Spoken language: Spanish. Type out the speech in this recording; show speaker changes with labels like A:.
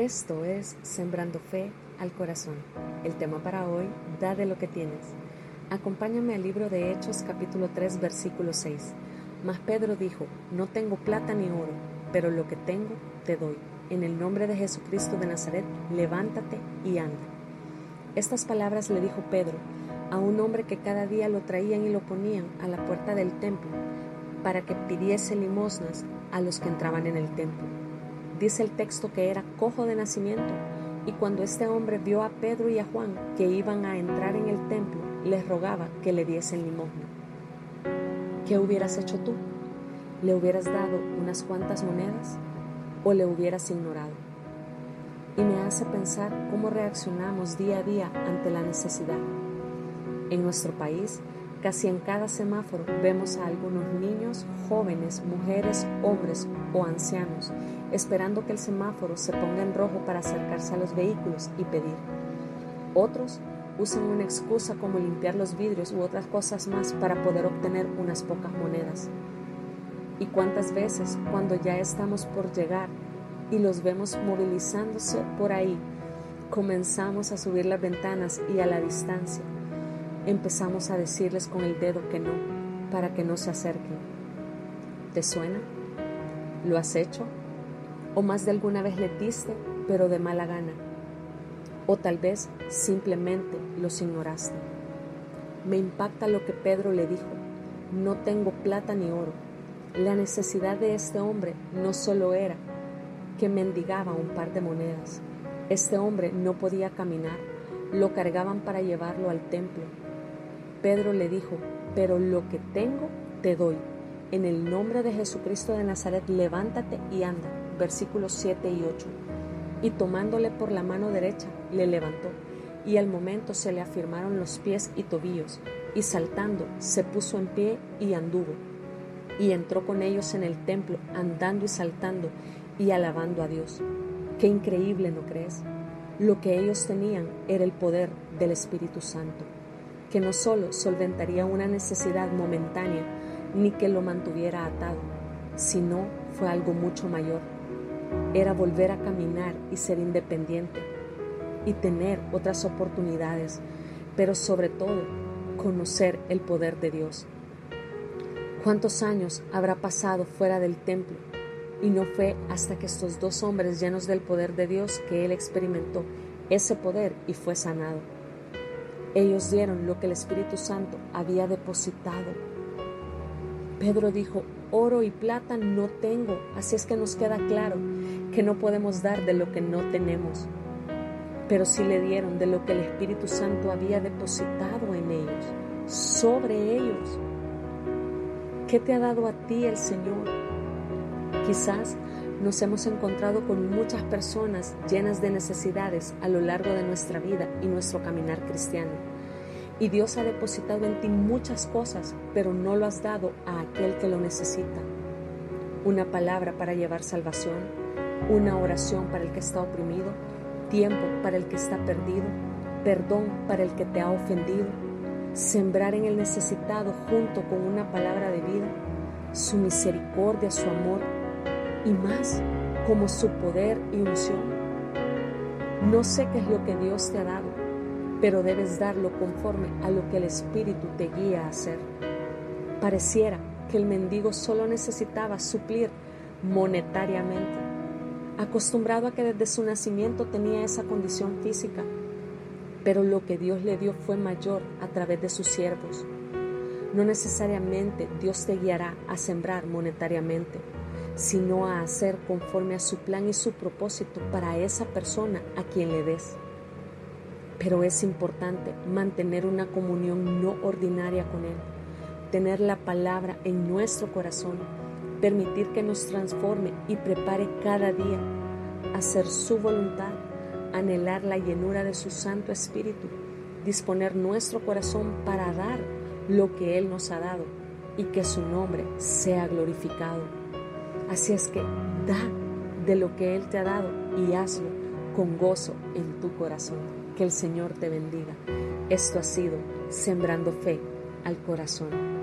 A: Esto es Sembrando Fe al Corazón. El tema para hoy, da de lo que tienes. Acompáñame al libro de Hechos capítulo 3 versículo 6. Mas Pedro dijo, no tengo plata ni oro, pero lo que tengo te doy. En el nombre de Jesucristo de Nazaret, levántate y anda. Estas palabras le dijo Pedro a un hombre que cada día lo traían y lo ponían a la puerta del templo para que pidiese limosnas a los que entraban en el templo. Dice el texto que era cojo de nacimiento y cuando este hombre vio a Pedro y a Juan que iban a entrar en el templo, les rogaba que le diesen limosna. ¿Qué hubieras hecho tú? ¿Le hubieras dado unas cuantas monedas o le hubieras ignorado? Y me hace pensar cómo reaccionamos día a día ante la necesidad. En nuestro país, Casi en cada semáforo vemos a algunos niños, jóvenes, mujeres, hombres o ancianos esperando que el semáforo se ponga en rojo para acercarse a los vehículos y pedir. Otros usan una excusa como limpiar los vidrios u otras cosas más para poder obtener unas pocas monedas. ¿Y cuántas veces cuando ya estamos por llegar y los vemos movilizándose por ahí, comenzamos a subir las ventanas y a la distancia empezamos a decirles con el dedo que no, para que no se acerquen. ¿Te suena? ¿Lo has hecho? ¿O más de alguna vez le diste, pero de mala gana? ¿O tal vez simplemente los ignoraste? Me impacta lo que Pedro le dijo. No tengo plata ni oro. La necesidad de este hombre no solo era que mendigaba un par de monedas. Este hombre no podía caminar. Lo cargaban para llevarlo al templo Pedro le dijo, pero lo que tengo te doy. En el nombre de Jesucristo de Nazaret, levántate y anda. Versículos 7 y 8. Y tomándole por la mano derecha, le levantó, y al momento se le afirmaron los pies y tobillos, y saltando, se puso en pie y anduvo. Y entró con ellos en el templo, andando y saltando, y alabando a Dios. Qué increíble, ¿no crees? Lo que ellos tenían era el poder del Espíritu Santo que no solo solventaría una necesidad momentánea, ni que lo mantuviera atado, sino fue algo mucho mayor. Era volver a caminar y ser independiente y tener otras oportunidades, pero sobre todo conocer el poder de Dios. ¿Cuántos años habrá pasado fuera del templo? Y no fue hasta que estos dos hombres llenos del poder de Dios que él experimentó ese poder y fue sanado. Ellos dieron lo que el Espíritu Santo había depositado. Pedro dijo, oro y plata no tengo, así es que nos queda claro que no podemos dar de lo que no tenemos, pero sí le dieron de lo que el Espíritu Santo había depositado en ellos, sobre ellos. ¿Qué te ha dado a ti el Señor? Quizás nos hemos encontrado con muchas personas llenas de necesidades a lo largo de nuestra vida y nuestro caminar cristiano. Y Dios ha depositado en ti muchas cosas, pero no lo has dado a aquel que lo necesita. Una palabra para llevar salvación, una oración para el que está oprimido, tiempo para el que está perdido, perdón para el que te ha ofendido, sembrar en el necesitado junto con una palabra de vida, su misericordia, su amor y más como su poder y unción. No sé qué es lo que Dios te ha dado, pero debes darlo conforme a lo que el Espíritu te guía a hacer. Pareciera que el mendigo solo necesitaba suplir monetariamente, acostumbrado a que desde su nacimiento tenía esa condición física, pero lo que Dios le dio fue mayor a través de sus siervos. No necesariamente Dios te guiará a sembrar monetariamente sino a hacer conforme a su plan y su propósito para esa persona a quien le des. Pero es importante mantener una comunión no ordinaria con Él, tener la palabra en nuestro corazón, permitir que nos transforme y prepare cada día, hacer su voluntad, anhelar la llenura de su Santo Espíritu, disponer nuestro corazón para dar lo que Él nos ha dado y que su nombre sea glorificado. Así es que da de lo que Él te ha dado y hazlo con gozo en tu corazón. Que el Señor te bendiga. Esto ha sido Sembrando Fe al Corazón.